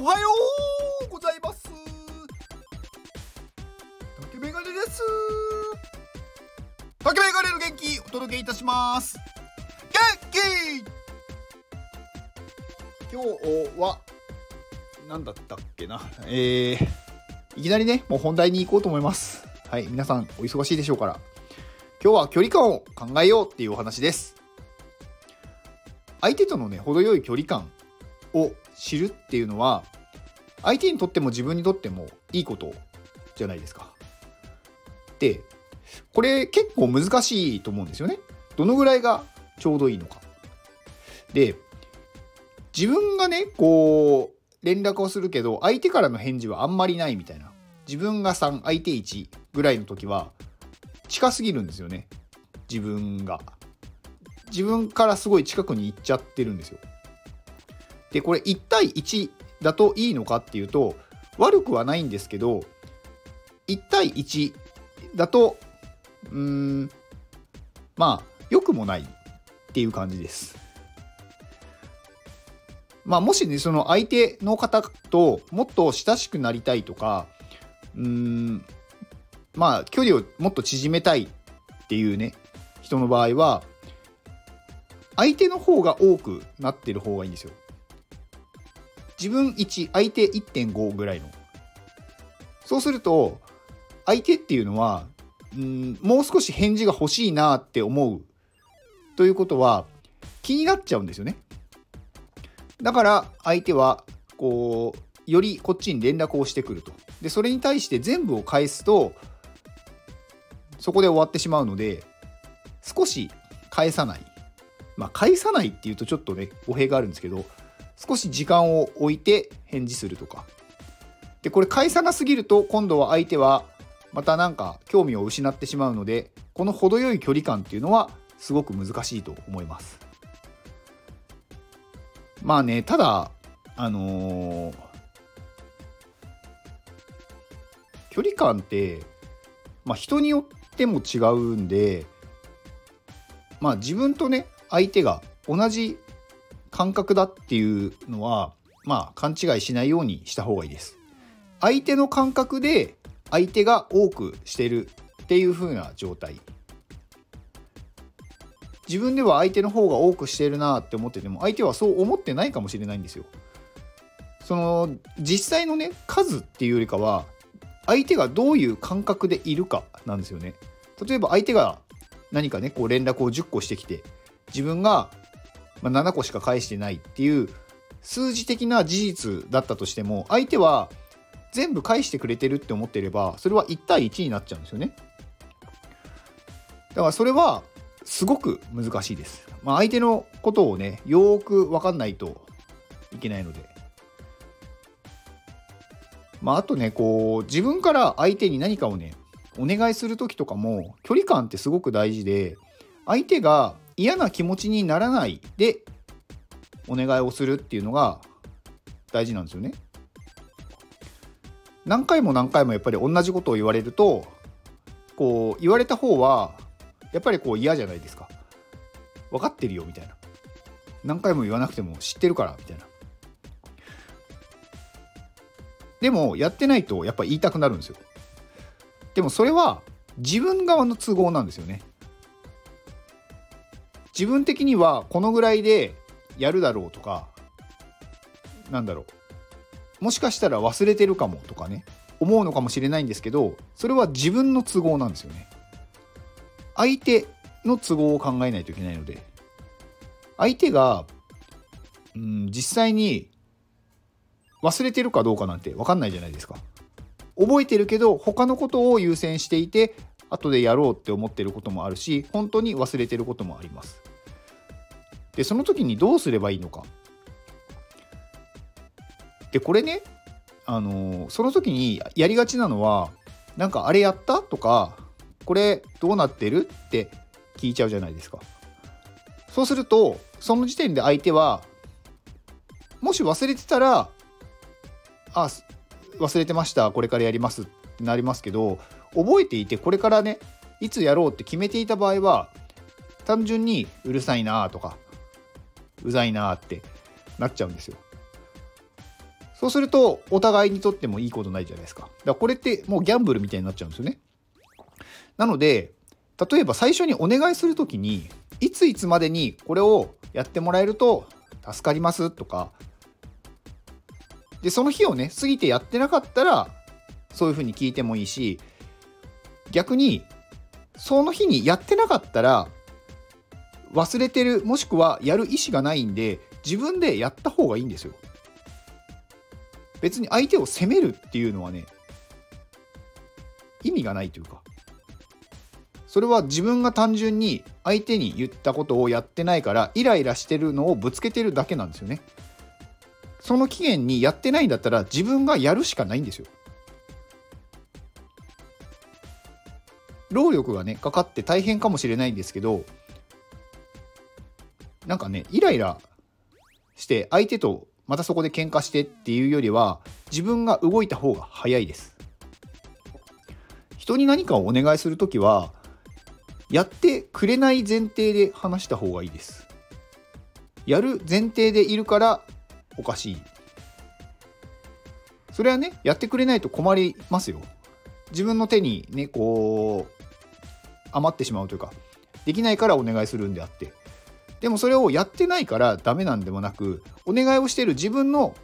おはようございます。竹メガネです。竹メガネの元気お届けいたします。元気。今日は何だったっけな？えー、いきなりねもう本題に行こうと思います。はい皆さんお忙しいでしょうから。今日は距離感を考えようっていうお話です。相手とのね程よい距離感を知るっていうのは相手にとっても自分にとってもいいことじゃないですか。でこれ結構難しいと思うんですよね。どのぐらいがちょうどいいのか。で自分がねこう連絡をするけど相手からの返事はあんまりないみたいな自分が3相手1ぐらいの時は近すぎるんですよね自分が自分からすごい近くに行っちゃってるんですよでこれ1対1だといいのかっていうと悪くはないんですけど1対1だとうーんまあ良くもないっていう感じです。まあもしねその相手の方ともっと親しくなりたいとかうーんまあ距離をもっと縮めたいっていうね人の場合は相手の方が多くなってる方がいいんですよ。自分1相手1.5ぐらいの。そうすると相手っていうのはうんもう少し返事が欲しいなって思う。ということは気になっちゃうんですよね。だから相手はこうよりこっちに連絡をしてくると。でそれに対して全部を返すとそこで終わってしまうので少し返さない。まあ返さないっていうとちょっとね語弊があるんですけど少し時間を置いて返事するとか。でこれ返さなすぎると今度は相手はまたなんか興味を失ってしまうのでこの程よい距離感っていうのはすごく難しいと思います。まあねただあのー、距離感ってまあ人によっても違うんでまあ自分とね相手が同じ感覚だっていうのはまあ勘違いしないようにした方がいいです。相手の感覚で相手が多くしてるっていう風な状態自分では相手の方が多くしてるなって思ってても相手はそう思ってないかもしれないんですよ。その実際のね数っていうよりかは相手がどういう感覚でいるかなんですよね。例えば相手が何かねこう連絡を10個してきて自分がまあ、7個しか返してないっていう数字的な事実だったとしても相手は全部返してくれてるって思ってればそれは1対1になっちゃうんですよね。だからそれはすごく難しいです、まあ、相手のことをねよーく分かんないといけないので。まああとねこう自分から相手に何かをねお願いする時とかも距離感ってすごく大事で相手が嫌な気持ちにならないでお願いをするっていうのが大事なんですよね。何回も何回もやっぱり同じことを言われるとこう言われた方はやっぱりこう嫌じゃないですか。分かってるよみたいな。何回も言わなくても知ってるからみたいな。でもやってないとやっぱ言いたくなるんですよ。でもそれは自分側の都合なんですよね。自分的にはこのぐらいでやるだろうとかなんだろう。もしかしたら忘れてるかもとかね思うのかもしれないんですけどそれは自分の都合なんですよね。相手の都合を考えないといけないので。相手が、うん、実際に忘れてるかどうかなんて分かんないじゃないですか。覚えてるけど他のことを優先していて後でやろうって思ってることもあるし本当に忘れてることもあります。でその時にどうすればいいのか。でこれねあのその時にやりがちなのはなんかあれやった？とかこれどうなってる？って聞いちゃうじゃないですか。そうするとその時点で相手はもし忘れてたらあ忘れてましたこれからやりますってなりますけど覚えていてこれからねいつやろうって決めていた場合は単純にうるさいなとかうざいなってなっちゃうんですよ。そうするとお互いにとってもいいことないじゃないですかだからこれってもうギャンブルみたいになっちゃうんですよねなので例えば最初にお願いする時にいついつまでにこれをやってもらえると助かりますとかでその日をね過ぎてやってなかったらそういうふうに聞いてもいいし逆にその日にやってなかったら忘れてるもしくはやる意思がないんで自分でやった方がいいんですよ。別に相手を責めるっていうのはね意味がないというかそれは自分が単純に相手に言ったことをやってないからイライラしてるのをぶつけてるだけなんですよね。その期限にやってないんだったら自分がやるしかないんですよ。労力がねかかって大変かもしれないんですけどなんかねイライラして相手とまたそこで喧嘩してっていうよりは自分が動いた方が早いです。人に何かをお願いする時はやってくれない前提で話した方がいいです。やる前提でいるからおかしい。それはねやってくれないと困りますよ。自分の手にねこう余ってしまうというかできないからお願いするんであって。でもそれをやってないからダメなんでもなくお願いをしている自分の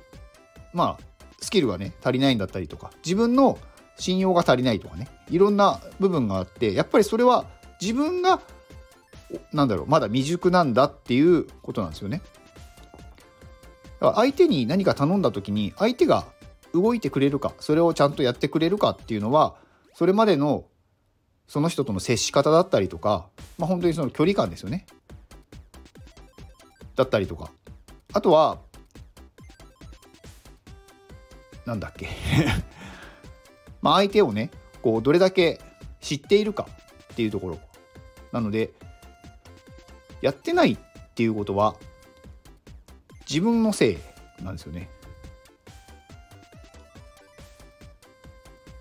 まあスキルがね足りないんだったりとか自分の信用が足りないとかねいろんな部分があってやっぱりそれは自分がなんだろうまだ未熟なんだっていうことなんですよね。だから相手に何か頼んだ時に相手が動いてくれるかそれをちゃんとやってくれるかっていうのはそれまでのその人との接し方だったりとか、まあ、本当にその距離感ですよね。だったりとか。あとはなんだっけ。まあ相手をねこうどれだけ知っているかっていうところ。なのでやってないっていうことは自分のせいなんですよね。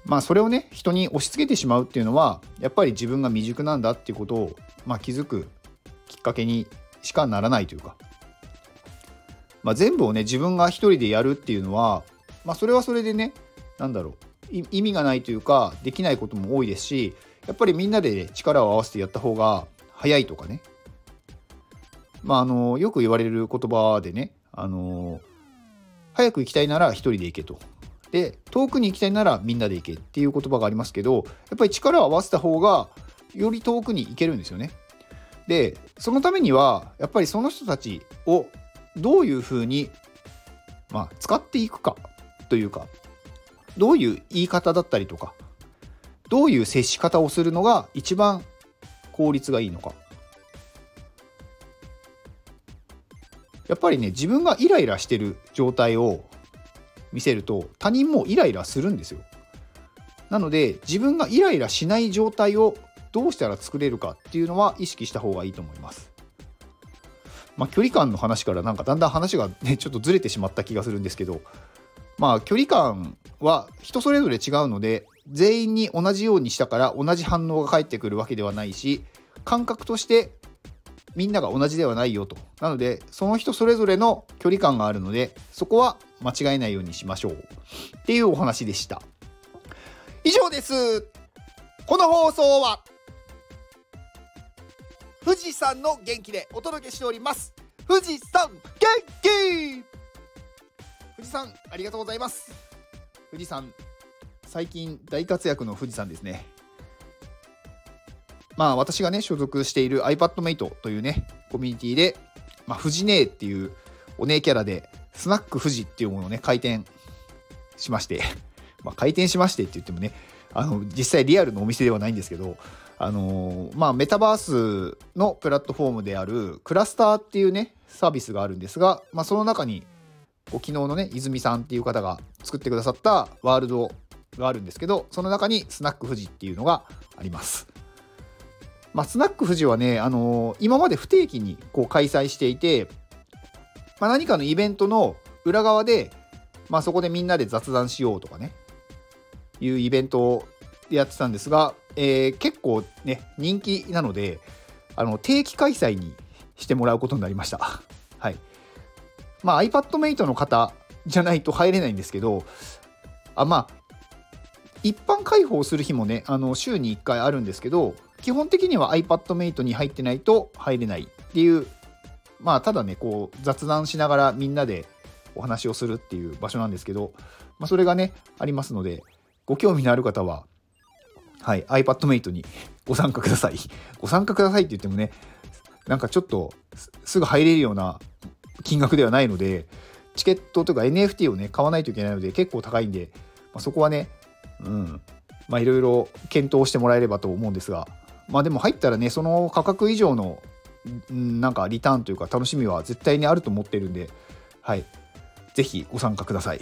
まあそれをね人に押し付けてしまうっていうのはやっぱり自分が未熟なんだっていうことを、まあ、気づくきっかけにしかならないというか、まあ、全部をね自分が一人でやるっていうのは、まあ、それはそれでね何だろう意味がないというかできないことも多いですしやっぱりみんなで力を合わせてやった方が早いとかねまああのよく言われる言葉でねあの早く行きたいなら一人で行けとで遠くに行きたいならみんなで行けっていう言葉がありますけどやっぱり力を合わせた方がより遠くに行けるんですよね。でそのためにはやっぱりその人たちをどういうふうに、まあ、使っていくかというかどういう言い方だったりとかどういう接し方をするのが一番効率がいいのかやっぱりね自分がイライラしてる状態を見せると他人もイライラするんですよ。なので自分がイライラしない状態をどうしたら作れるかっていうのは意識した方がいいと思います。まあ、距離感の話からなんかだんだん話がねちょっとずれてしまった気がするんですけどまあ距離感は人それぞれ違うので全員に同じようにしたから同じ反応が返ってくるわけではないし感覚としてみんなが同じではないよと。なのでその人それぞれの距離感があるのでそこは間違えないようにしましょう。っていうお話でした。以上です。この放送は富士山の元気でお届けしております。富士山元気！富士山ありがとうございます。富士山最近大活躍の富士山ですね。まあ私がね所属している iPadMate というねコミュニティで、まあ、富士姉っていうお姉キャラでスナック富士っていうものをね開店しまして。まあ開店しましてって言ってもねあの実際リアルのお店ではないんですけどあの、まあメタバースのプラットフォームであるクラスターっていうねサービスがあるんですが、まあ、その中にこう昨日のね泉さんっていう方が作ってくださったワールドがあるんですけどその中にスナック富士っていうのがあります。まあ、スナック富士はね、あのー、今まで不定期にこう開催していて、まあ、何かのイベントの裏側で、まあ、そこでみんなで雑談しようとかね、いうイベントをやってたんですが、えー、結構ね、人気なので、あの定期開催にしてもらうことになりました。はい。まあ、iPadMate の方じゃないと入れないんですけどあまあ一般開放する日もねあの週に1回あるんですけど基本的には iPadMate に入ってないと入れないっていうまあただねこう雑談しながらみんなでお話をするっていう場所なんですけど、まあ、それがねありますのでご興味のある方ははい。iPadMate にご参加ください。ご参加くださいって言ってもねなんかちょっとすぐ入れるような金額ではないのでチケットとか NFT をね買わないといけないので結構高いんで、まあ、そこはねうん。まあいろいろ検討してもらえればと思うんですがまあでも入ったらねその価格以上のなんかリターンというか楽しみは絶対にあると思ってるんではい。ぜひご参加ください。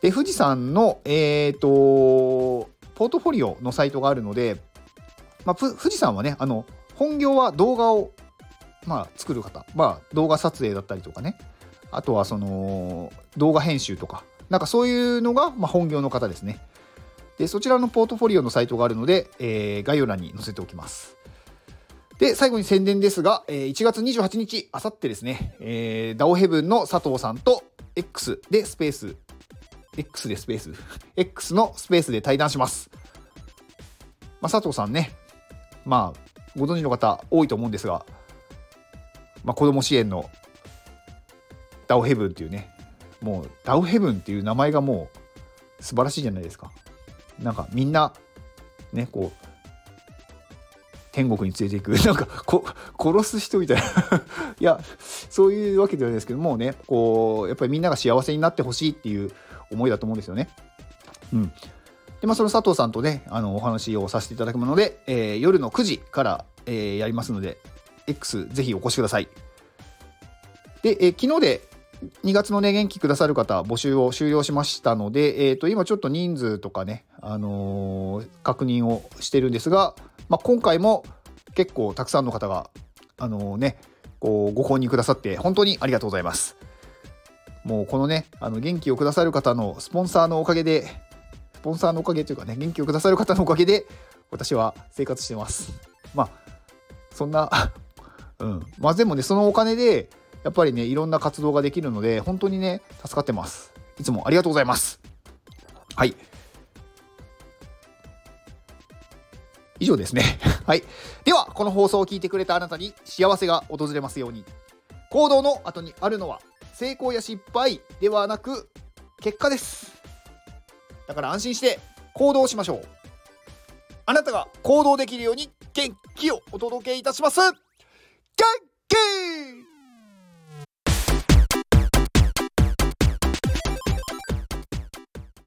で富士山のえっ、ー、とポートフォリオのサイトがあるので、まあ、富士山はねあの本業は動画をまあ、作る方、まあ、動画撮影だったりとかね。あとはその動画編集とか。なんかそういうのが、まあ、本業の方ですね。でそちらのポートフォリオのサイトがあるので、えー、概要欄に載せておきます。で最後に宣伝ですが、えー、1月28日あさってですね、えー、ダオヘブンの佐藤さんと X でスペース X でスペース。X のスペースで対談します、まあ、佐藤さんね。まあご存知の方多いと思うんですがまあ、子供支援のダオヘブンっていうね。もうダオヘブンっていう名前がもう素晴らしいじゃないですか。なんかみんなねこう天国に連れていく。なんかこ殺す人みたいな。いやそういうわけではないですけどもうねこうやっぱりみんなが幸せになってほしいっていう思いだと思うんですよね。うんでまあ、その佐藤さんとねあのお話をさせていただくもので、えー、夜の9時から、えー、やりますので X ぜひお越しください。で、え昨日で2月のね、元気くださる方、募集を終了しましたので、えー、と今ちょっと人数とかね、あのー、確認をしてるんですが、まあ、今回も結構たくさんの方が、あのー、ね、こうご購入くださって本当にありがとうございます。もうこのね、あの元気をくださる方のスポンサーのおかげで、スポンサーのおかげというかね、元気をくださる方のおかげで、私は生活してます。まあ、そんな うん。まあでもね、そのお金で、やっぱりね、いろんな活動ができるので、本当にね、助かってます。いつもありがとうございます。はい。以上ですね。はい。では、この放送を聞いてくれたあなたに幸せが訪れますように。行動の後にあるのは、成功や失敗ではなく、結果です。だから安心して行動しましょう。あなたが行動できるように元気をお届けいたします。元気